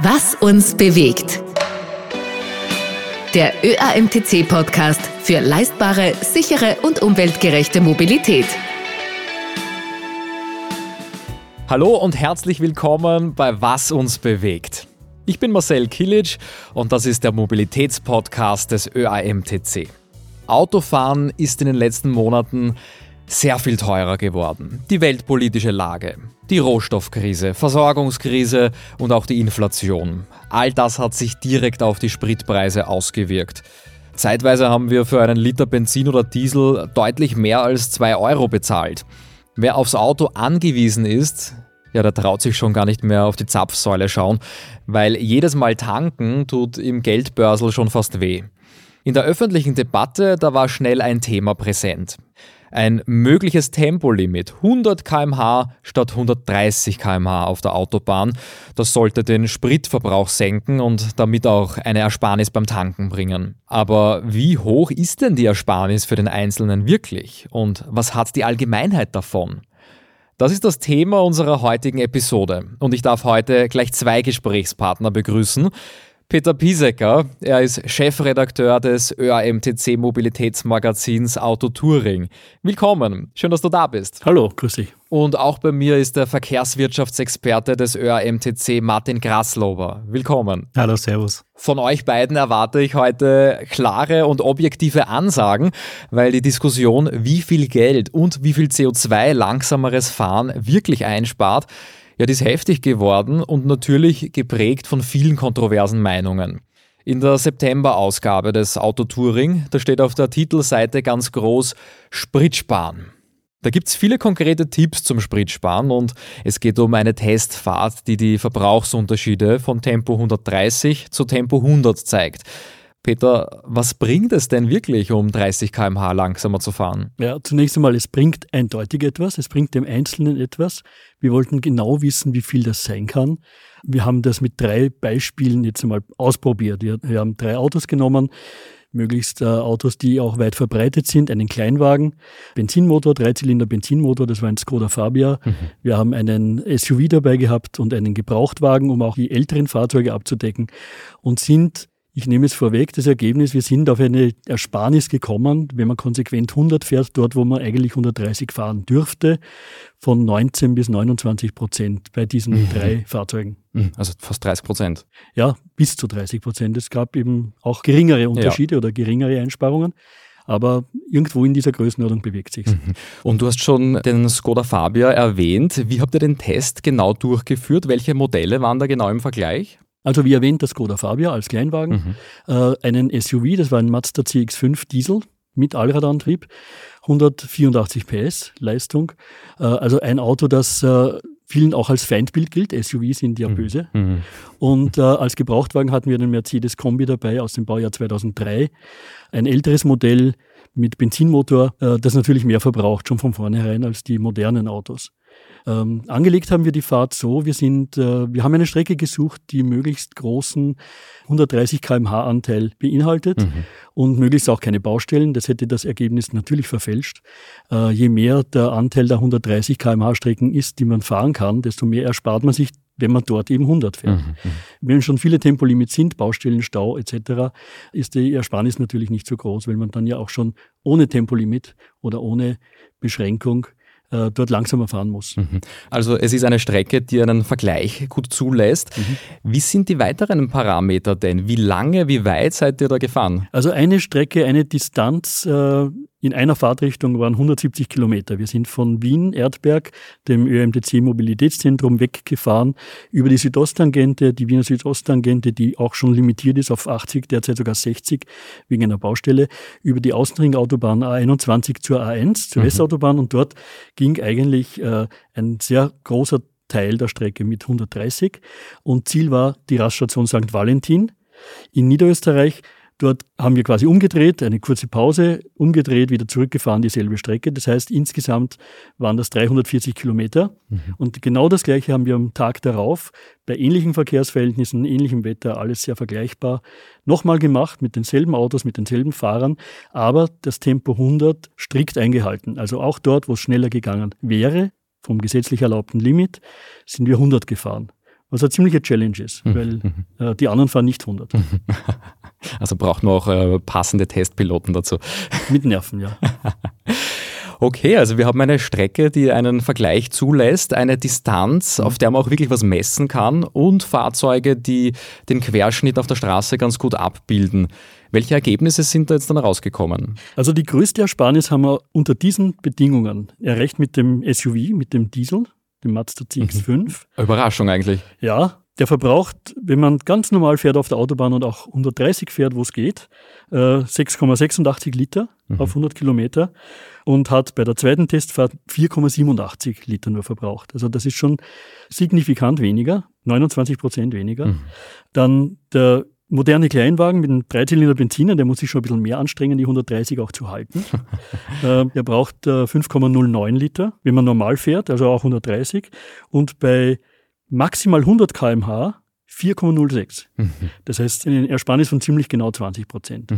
Was uns bewegt. Der ÖAMTC-Podcast für leistbare, sichere und umweltgerechte Mobilität. Hallo und herzlich willkommen bei Was uns bewegt. Ich bin Marcel Kilic und das ist der Mobilitätspodcast des ÖAMTC. Autofahren ist in den letzten Monaten sehr viel teurer geworden. Die weltpolitische Lage, die Rohstoffkrise, Versorgungskrise und auch die Inflation. All das hat sich direkt auf die Spritpreise ausgewirkt. Zeitweise haben wir für einen Liter Benzin oder Diesel deutlich mehr als 2 Euro bezahlt. Wer aufs Auto angewiesen ist, ja, der traut sich schon gar nicht mehr auf die Zapfsäule schauen, weil jedes Mal tanken tut im Geldbörsel schon fast weh. In der öffentlichen Debatte, da war schnell ein Thema präsent. Ein mögliches Tempolimit 100 km/h statt 130 km/h auf der Autobahn. Das sollte den Spritverbrauch senken und damit auch eine Ersparnis beim Tanken bringen. Aber wie hoch ist denn die Ersparnis für den Einzelnen wirklich? Und was hat die Allgemeinheit davon? Das ist das Thema unserer heutigen Episode und ich darf heute gleich zwei Gesprächspartner begrüßen. Peter Piesecker. Er ist Chefredakteur des ÖAMTC Mobilitätsmagazins Auto Touring. Willkommen, schön, dass du da bist. Hallo, grüß dich. Und auch bei mir ist der Verkehrswirtschaftsexperte des ÖAMTC Martin Graslober. Willkommen. Hallo, servus. Von euch beiden erwarte ich heute klare und objektive Ansagen, weil die Diskussion, wie viel Geld und wie viel CO2 langsameres Fahren wirklich einspart, ja, die ist heftig geworden und natürlich geprägt von vielen kontroversen Meinungen. In der September-Ausgabe des Autotouring, da steht auf der Titelseite ganz groß Spritsparen. Da gibt es viele konkrete Tipps zum Spritsparen und es geht um eine Testfahrt, die die Verbrauchsunterschiede von Tempo 130 zu Tempo 100 zeigt. Peter, was bringt es denn wirklich, um 30 km/h langsamer zu fahren? Ja, zunächst einmal, es bringt eindeutig etwas, es bringt dem Einzelnen etwas. Wir wollten genau wissen, wie viel das sein kann. Wir haben das mit drei Beispielen jetzt einmal ausprobiert. Wir, wir haben drei Autos genommen, möglichst äh, Autos, die auch weit verbreitet sind, einen Kleinwagen, Benzinmotor, Dreizylinder Benzinmotor, das war ein Skoda Fabia. Mhm. Wir haben einen SUV dabei gehabt und einen Gebrauchtwagen, um auch die älteren Fahrzeuge abzudecken und sind ich nehme es vorweg, das Ergebnis, wir sind auf eine Ersparnis gekommen, wenn man konsequent 100 fährt, dort wo man eigentlich 130 fahren dürfte, von 19 bis 29 Prozent bei diesen mhm. drei Fahrzeugen. Mhm. Also fast 30 Prozent. Ja, bis zu 30 Prozent. Es gab eben auch geringere Unterschiede ja. oder geringere Einsparungen aber irgendwo in dieser Größenordnung bewegt sich. Mhm. Und du hast schon den Skoda Fabia erwähnt. Wie habt ihr den Test genau durchgeführt? Welche Modelle waren da genau im Vergleich? Also wie erwähnt, das Skoda Fabia als Kleinwagen, mhm. äh, einen SUV, das war ein Mazda CX5 Diesel mit Allradantrieb, 184 PS Leistung. Äh, also ein Auto, das äh, vielen auch als Feindbild gilt. SUVs sind ja mhm. böse. Mhm. Und äh, als Gebrauchtwagen hatten wir einen Mercedes Kombi dabei aus dem Baujahr 2003. Ein älteres Modell mit Benzinmotor, äh, das natürlich mehr verbraucht, schon von vornherein als die modernen Autos. Ähm, angelegt haben wir die Fahrt so, wir sind, äh, wir haben eine Strecke gesucht, die möglichst großen 130 kmh Anteil beinhaltet mhm. und möglichst auch keine Baustellen. Das hätte das Ergebnis natürlich verfälscht. Äh, je mehr der Anteil der 130 kmh Strecken ist, die man fahren kann, desto mehr erspart man sich wenn man dort eben 100 fährt. Mhm, mhm. Wenn schon viele Tempolimits sind, Baustellen, Stau etc., ist die Ersparnis natürlich nicht so groß, weil man dann ja auch schon ohne Tempolimit oder ohne Beschränkung äh, dort langsamer fahren muss. Mhm. Also es ist eine Strecke, die einen Vergleich gut zulässt. Mhm. Wie sind die weiteren Parameter denn? Wie lange, wie weit seid ihr da gefahren? Also eine Strecke, eine Distanz äh, in einer Fahrtrichtung waren 170 Kilometer. Wir sind von Wien, Erdberg, dem ÖMTC Mobilitätszentrum weggefahren, über die Südosttangente, die Wiener Südosttangente, die auch schon limitiert ist auf 80, derzeit sogar 60 wegen einer Baustelle, über die Außenringautobahn A21 zur A1, zur mhm. Westautobahn und dort ging eigentlich äh, ein sehr großer Teil der Strecke mit 130 und Ziel war die Raststation St. Valentin in Niederösterreich Dort haben wir quasi umgedreht, eine kurze Pause, umgedreht, wieder zurückgefahren, dieselbe Strecke. Das heißt, insgesamt waren das 340 Kilometer. Mhm. Und genau das Gleiche haben wir am Tag darauf, bei ähnlichen Verkehrsverhältnissen, ähnlichem Wetter, alles sehr vergleichbar, nochmal gemacht mit denselben Autos, mit denselben Fahrern, aber das Tempo 100 strikt eingehalten. Also auch dort, wo es schneller gegangen wäre, vom gesetzlich erlaubten Limit, sind wir 100 gefahren. Was eine ziemliche Challenge ist, Mhm. weil äh, die anderen fahren nicht 100. Also braucht man auch äh, passende Testpiloten dazu. Mit Nerven, ja. Okay, also wir haben eine Strecke, die einen Vergleich zulässt, eine Distanz, auf der man auch wirklich was messen kann und Fahrzeuge, die den Querschnitt auf der Straße ganz gut abbilden. Welche Ergebnisse sind da jetzt dann rausgekommen? Also die größte Ersparnis haben wir unter diesen Bedingungen erreicht mit dem SUV, mit dem Diesel, dem Mazda CX-5. Überraschung eigentlich. Ja, der verbraucht, wenn man ganz normal fährt auf der Autobahn und auch 130 fährt, wo es geht, äh, 6,86 Liter auf 100 Kilometer und hat bei der zweiten Testfahrt 4,87 Liter nur verbraucht. Also das ist schon signifikant weniger, 29 Prozent weniger. Dann der moderne Kleinwagen mit einem Dreizylinder Benziner, der muss sich schon ein bisschen mehr anstrengen, die 130 auch zu halten. äh, der braucht äh, 5,09 Liter, wenn man normal fährt, also auch 130. Und bei maximal 100 km/h 4,06. Das heißt, eine Ersparnis von ziemlich genau 20 Prozent.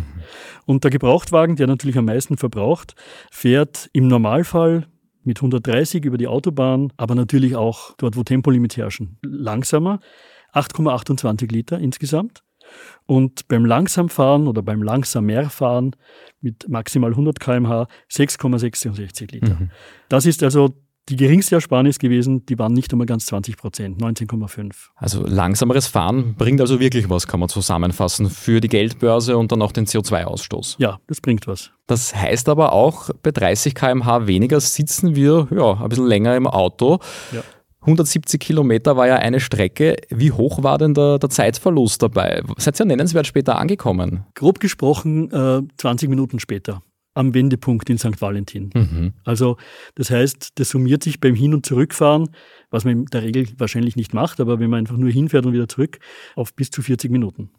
Und der Gebrauchtwagen, der natürlich am meisten verbraucht, fährt im Normalfall mit 130 über die Autobahn, aber natürlich auch dort, wo Tempolimits herrschen, langsamer. 8,28 Liter insgesamt. Und beim Langsamfahren oder beim Langsamerfahren mit maximal 100 km/h 6,66 Liter. Das ist also die geringste Ersparnis gewesen, die waren nicht einmal ganz 20 Prozent, 19,5. Also langsameres Fahren bringt also wirklich was, kann man zusammenfassen, für die Geldbörse und dann auch den CO2-Ausstoß. Ja, das bringt was. Das heißt aber auch, bei 30 km/h weniger sitzen wir ja, ein bisschen länger im Auto. Ja. 170 Kilometer war ja eine Strecke. Wie hoch war denn der, der Zeitverlust dabei? Seid ihr nennenswert später angekommen? Grob gesprochen äh, 20 Minuten später am Wendepunkt in St. Valentin. Mhm. Also das heißt, das summiert sich beim Hin- und Zurückfahren, was man in der Regel wahrscheinlich nicht macht, aber wenn man einfach nur hinfährt und wieder zurück, auf bis zu 40 Minuten.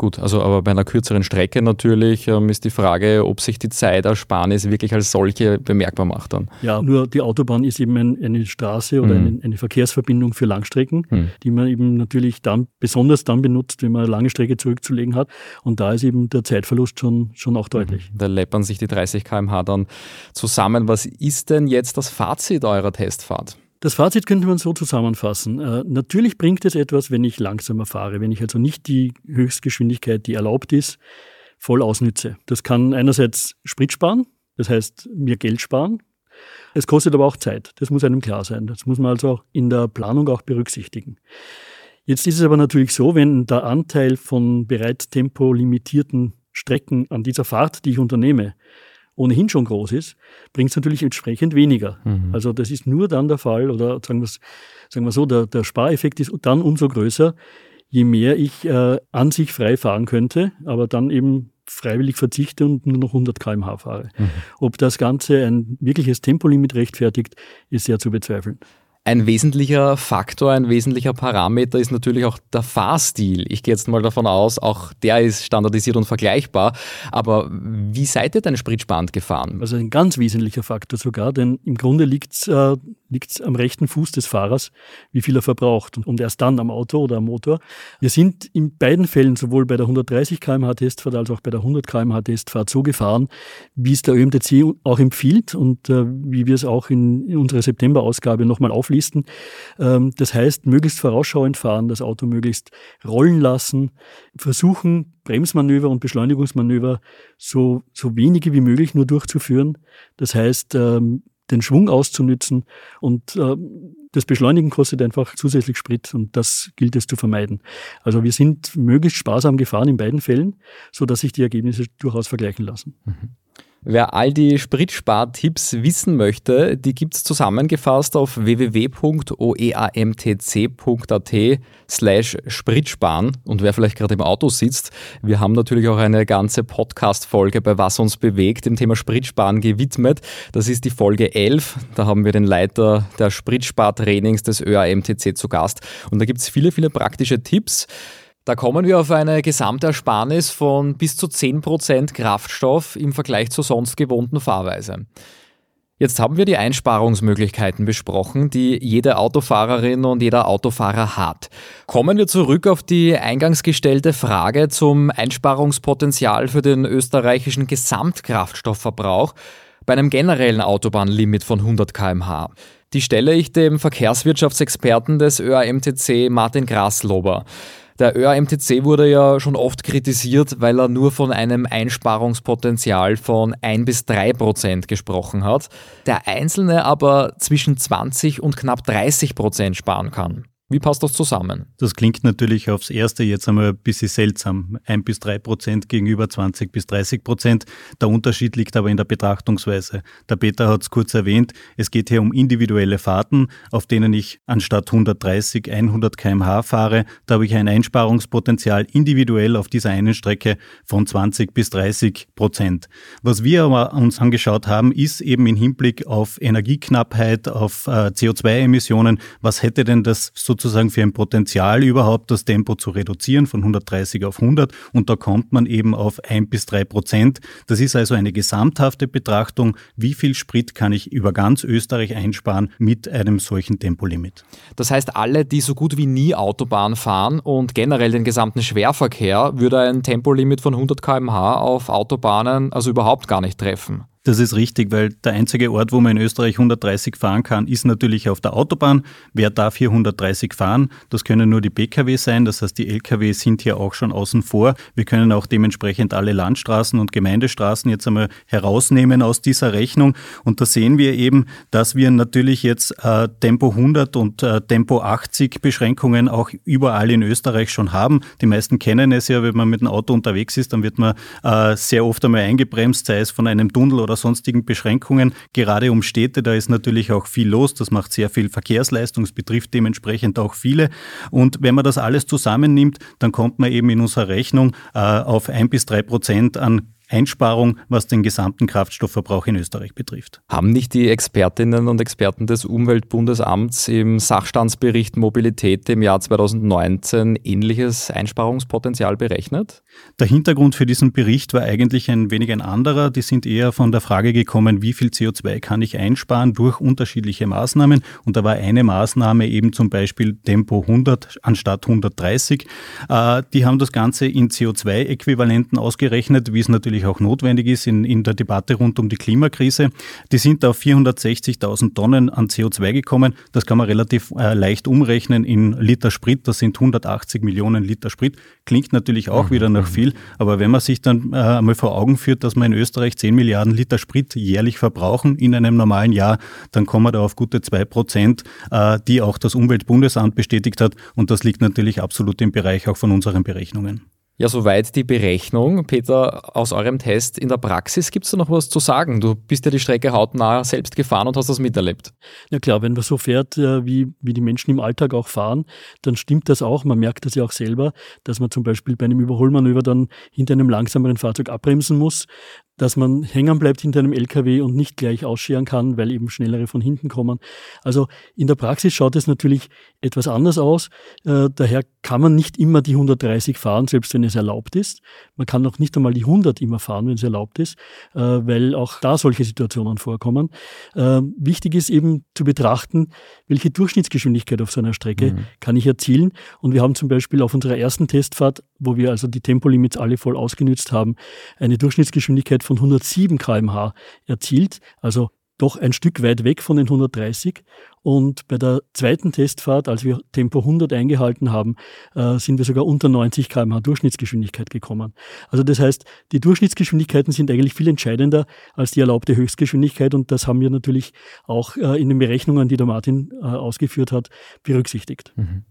Gut, also aber bei einer kürzeren Strecke natürlich ähm, ist die Frage, ob sich die Zeitersparnis wirklich als solche bemerkbar macht dann. Ja, nur die Autobahn ist eben ein, eine Straße oder Mhm. eine, eine Verkehrsverbindung für Langstrecken, Mhm. die man eben natürlich dann besonders dann benutzt, wenn man eine lange Strecke zurückzulegen hat. Und da ist eben der Zeitverlust schon, schon auch deutlich. Da läppern sich die 30 km/h dann zusammen. Was ist denn jetzt das Fazit eurer Testfahrt? Das Fazit könnte man so zusammenfassen. Äh, natürlich bringt es etwas, wenn ich langsamer fahre, wenn ich also nicht die Höchstgeschwindigkeit, die erlaubt ist, voll ausnütze. Das kann einerseits Sprit sparen, das heißt mir Geld sparen. Es kostet aber auch Zeit. Das muss einem klar sein. Das muss man also auch in der Planung auch berücksichtigen. Jetzt ist es aber natürlich so, wenn der Anteil von bereits tempolimitierten Strecken an dieser Fahrt, die ich unternehme, ohnehin schon groß ist, bringt es natürlich entsprechend weniger. Also das ist nur dann der Fall, oder sagen wir sagen wir so, der, der Spareffekt ist dann umso größer, je mehr ich äh, an sich frei fahren könnte, aber dann eben freiwillig verzichte und nur noch 100 km/h fahre. Ob das Ganze ein wirkliches Tempolimit rechtfertigt, ist sehr zu bezweifeln. Ein wesentlicher Faktor, ein wesentlicher Parameter ist natürlich auch der Fahrstil. Ich gehe jetzt mal davon aus, auch der ist standardisiert und vergleichbar. Aber wie seid ihr denn spritsparend gefahren? Also ein ganz wesentlicher Faktor sogar, denn im Grunde liegt es äh, am rechten Fuß des Fahrers, wie viel er verbraucht und, erst dann am Auto oder am Motor. Wir sind in beiden Fällen, sowohl bei der 130 km/h Testfahrt als auch bei der 100 km/h Testfahrt so gefahren, wie es der ÖMTC auch empfiehlt und äh, wie wir es auch in, in unserer September-Ausgabe nochmal auflisten. Ähm, das heißt, möglichst vorausschauend fahren, das Auto möglichst rollen lassen, versuchen, Bremsmanöver und Beschleunigungsmanöver so, so wenige wie möglich nur durchzuführen. Das heißt, ähm, den Schwung auszunützen und ähm, das Beschleunigen kostet einfach zusätzlich Sprit und das gilt es zu vermeiden. Also wir sind möglichst sparsam gefahren in beiden Fällen, so dass sich die Ergebnisse durchaus vergleichen lassen. Wer all die Spritspartipps wissen möchte, die gibt's zusammengefasst auf www.oeamtc.at slash Spritsparen. Und wer vielleicht gerade im Auto sitzt, wir haben natürlich auch eine ganze Podcast-Folge bei Was uns bewegt, dem Thema Spritsparen gewidmet. Das ist die Folge 11. Da haben wir den Leiter der Spritspartrainings des ÖAMTC zu Gast. Und da gibt's viele, viele praktische Tipps. Da kommen wir auf eine Gesamtersparnis von bis zu 10% Kraftstoff im Vergleich zur sonst gewohnten Fahrweise. Jetzt haben wir die Einsparungsmöglichkeiten besprochen, die jede Autofahrerin und jeder Autofahrer hat. Kommen wir zurück auf die eingangs gestellte Frage zum Einsparungspotenzial für den österreichischen Gesamtkraftstoffverbrauch. bei einem generellen Autobahnlimit von 100 km/h. Die stelle ich dem Verkehrswirtschaftsexperten des ÖAMTC Martin Graslober. Der ÖAMTC wurde ja schon oft kritisiert, weil er nur von einem Einsparungspotenzial von 1 bis 3 Prozent gesprochen hat, der Einzelne aber zwischen 20 und knapp 30 Prozent sparen kann. Wie passt das zusammen? Das klingt natürlich aufs Erste jetzt einmal ein bisschen seltsam. Ein bis drei Prozent gegenüber 20 bis 30 Prozent. Der Unterschied liegt aber in der Betrachtungsweise. Der Peter hat es kurz erwähnt. Es geht hier um individuelle Fahrten, auf denen ich anstatt 130 100 kmh fahre. Da habe ich ein Einsparungspotenzial individuell auf dieser einen Strecke von 20 bis 30 Prozent. Was wir aber uns angeschaut haben, ist eben im Hinblick auf Energieknappheit, auf äh, CO2-Emissionen, was hätte denn das so sozusagen für ein Potenzial überhaupt das Tempo zu reduzieren von 130 auf 100 und da kommt man eben auf ein bis drei Prozent. Das ist also eine gesamthafte Betrachtung, wie viel Sprit kann ich über ganz Österreich einsparen mit einem solchen Tempolimit. Das heißt, alle, die so gut wie nie Autobahn fahren und generell den gesamten Schwerverkehr, würde ein Tempolimit von 100 km/h auf Autobahnen also überhaupt gar nicht treffen. Das ist richtig, weil der einzige Ort, wo man in Österreich 130 fahren kann, ist natürlich auf der Autobahn. Wer darf hier 130 fahren? Das können nur die Pkw sein, das heißt die Lkw sind hier auch schon außen vor. Wir können auch dementsprechend alle Landstraßen und Gemeindestraßen jetzt einmal herausnehmen aus dieser Rechnung. Und da sehen wir eben, dass wir natürlich jetzt äh, Tempo 100 und äh, Tempo 80 Beschränkungen auch überall in Österreich schon haben. Die meisten kennen es ja, wenn man mit dem Auto unterwegs ist, dann wird man äh, sehr oft einmal eingebremst, sei es von einem Tunnel oder oder sonstigen Beschränkungen. Gerade um Städte, da ist natürlich auch viel los. Das macht sehr viel Verkehrsleistung. Es betrifft dementsprechend auch viele. Und wenn man das alles zusammennimmt, dann kommt man eben in unserer Rechnung äh, auf ein bis drei Prozent an Einsparung, was den gesamten Kraftstoffverbrauch in Österreich betrifft. Haben nicht die Expertinnen und Experten des Umweltbundesamts im Sachstandsbericht Mobilität im Jahr 2019 ähnliches Einsparungspotenzial berechnet? Der Hintergrund für diesen Bericht war eigentlich ein wenig ein anderer. Die sind eher von der Frage gekommen, wie viel CO2 kann ich einsparen durch unterschiedliche Maßnahmen. Und da war eine Maßnahme eben zum Beispiel Tempo 100 anstatt 130. Äh, die haben das Ganze in CO2-Äquivalenten ausgerechnet, wie es natürlich auch notwendig ist in, in der Debatte rund um die Klimakrise. Die sind auf 460.000 Tonnen an CO2 gekommen. Das kann man relativ äh, leicht umrechnen in Liter Sprit. Das sind 180 Millionen Liter Sprit. Klingt natürlich auch mhm. wieder nach viel, aber wenn man sich dann äh, einmal vor Augen führt, dass wir in Österreich 10 Milliarden Liter Sprit jährlich verbrauchen in einem normalen Jahr, dann kommen wir da auf gute 2 Prozent, äh, die auch das Umweltbundesamt bestätigt hat. Und das liegt natürlich absolut im Bereich auch von unseren Berechnungen. Ja, soweit die Berechnung. Peter, aus eurem Test in der Praxis gibt es da noch was zu sagen? Du bist ja die Strecke hautnah selbst gefahren und hast das miterlebt. Ja klar, wenn man so fährt, äh, wie, wie die Menschen im Alltag auch fahren, dann stimmt das auch. Man merkt das ja auch selber, dass man zum Beispiel bei einem Überholmanöver dann hinter einem langsameren Fahrzeug abbremsen muss dass man hängen bleibt hinter einem LKW und nicht gleich ausscheren kann, weil eben schnellere von hinten kommen. Also in der Praxis schaut es natürlich etwas anders aus. Äh, daher kann man nicht immer die 130 fahren, selbst wenn es erlaubt ist. Man kann auch nicht einmal die 100 immer fahren, wenn es erlaubt ist, äh, weil auch da solche Situationen vorkommen. Äh, wichtig ist eben zu betrachten, welche Durchschnittsgeschwindigkeit auf so einer Strecke mhm. kann ich erzielen. Und wir haben zum Beispiel auf unserer ersten Testfahrt, wo wir also die Tempolimits alle voll ausgenützt haben, eine Durchschnittsgeschwindigkeit von 107 kmh erzielt, also doch ein Stück weit weg von den 130. Und bei der zweiten Testfahrt, als wir Tempo 100 eingehalten haben, äh, sind wir sogar unter 90 kmh Durchschnittsgeschwindigkeit gekommen. Also das heißt, die Durchschnittsgeschwindigkeiten sind eigentlich viel entscheidender als die erlaubte Höchstgeschwindigkeit. Und das haben wir natürlich auch äh, in den Berechnungen, die der Martin äh, ausgeführt hat, berücksichtigt. Mhm.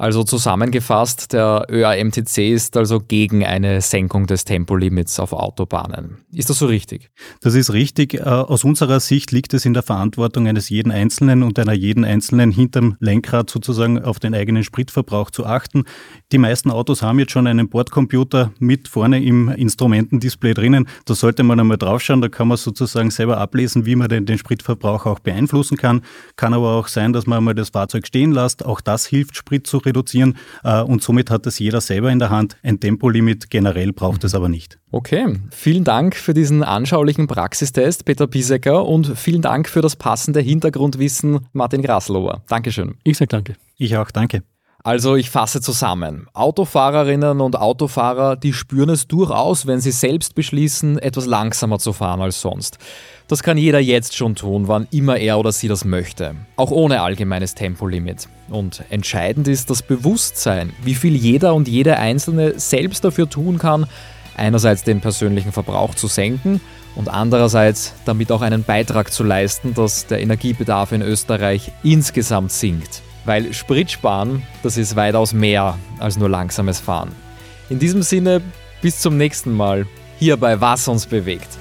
Also zusammengefasst, der ÖAMTC ist also gegen eine Senkung des Tempolimits auf Autobahnen. Ist das so richtig? Das ist richtig. Äh, aus unserer Sicht liegt es in der Verantwortung eines jeden Einzelnen und einer jeden Einzelnen hinterm Lenkrad sozusagen auf den eigenen Spritverbrauch zu achten. Die meisten Autos haben jetzt schon einen Bordcomputer mit vorne im Instrumentendisplay drinnen. Da sollte man einmal draufschauen. Da kann man sozusagen selber ablesen, wie man denn den Spritverbrauch auch beeinflussen kann. Kann aber auch sein, dass man einmal das Fahrzeug stehen lässt. Auch das hilft, Sprit zu reduzieren äh, und somit hat es jeder selber in der Hand. Ein Tempolimit generell braucht es aber nicht. Okay, vielen Dank für diesen anschaulichen Praxistest, Peter Piesecker, und vielen Dank für das passende Hintergrundwissen, Martin Graslower. Dankeschön. Ich sage danke. Ich auch, danke. Also ich fasse zusammen. Autofahrerinnen und Autofahrer, die spüren es durchaus, wenn sie selbst beschließen, etwas langsamer zu fahren als sonst. Das kann jeder jetzt schon tun, wann immer er oder sie das möchte. Auch ohne allgemeines Tempolimit. Und entscheidend ist das Bewusstsein, wie viel jeder und jede Einzelne selbst dafür tun kann, einerseits den persönlichen Verbrauch zu senken und andererseits damit auch einen Beitrag zu leisten, dass der Energiebedarf in Österreich insgesamt sinkt. Weil Spritsparen, das ist weitaus mehr als nur langsames Fahren. In diesem Sinne, bis zum nächsten Mal, hier bei Was uns bewegt.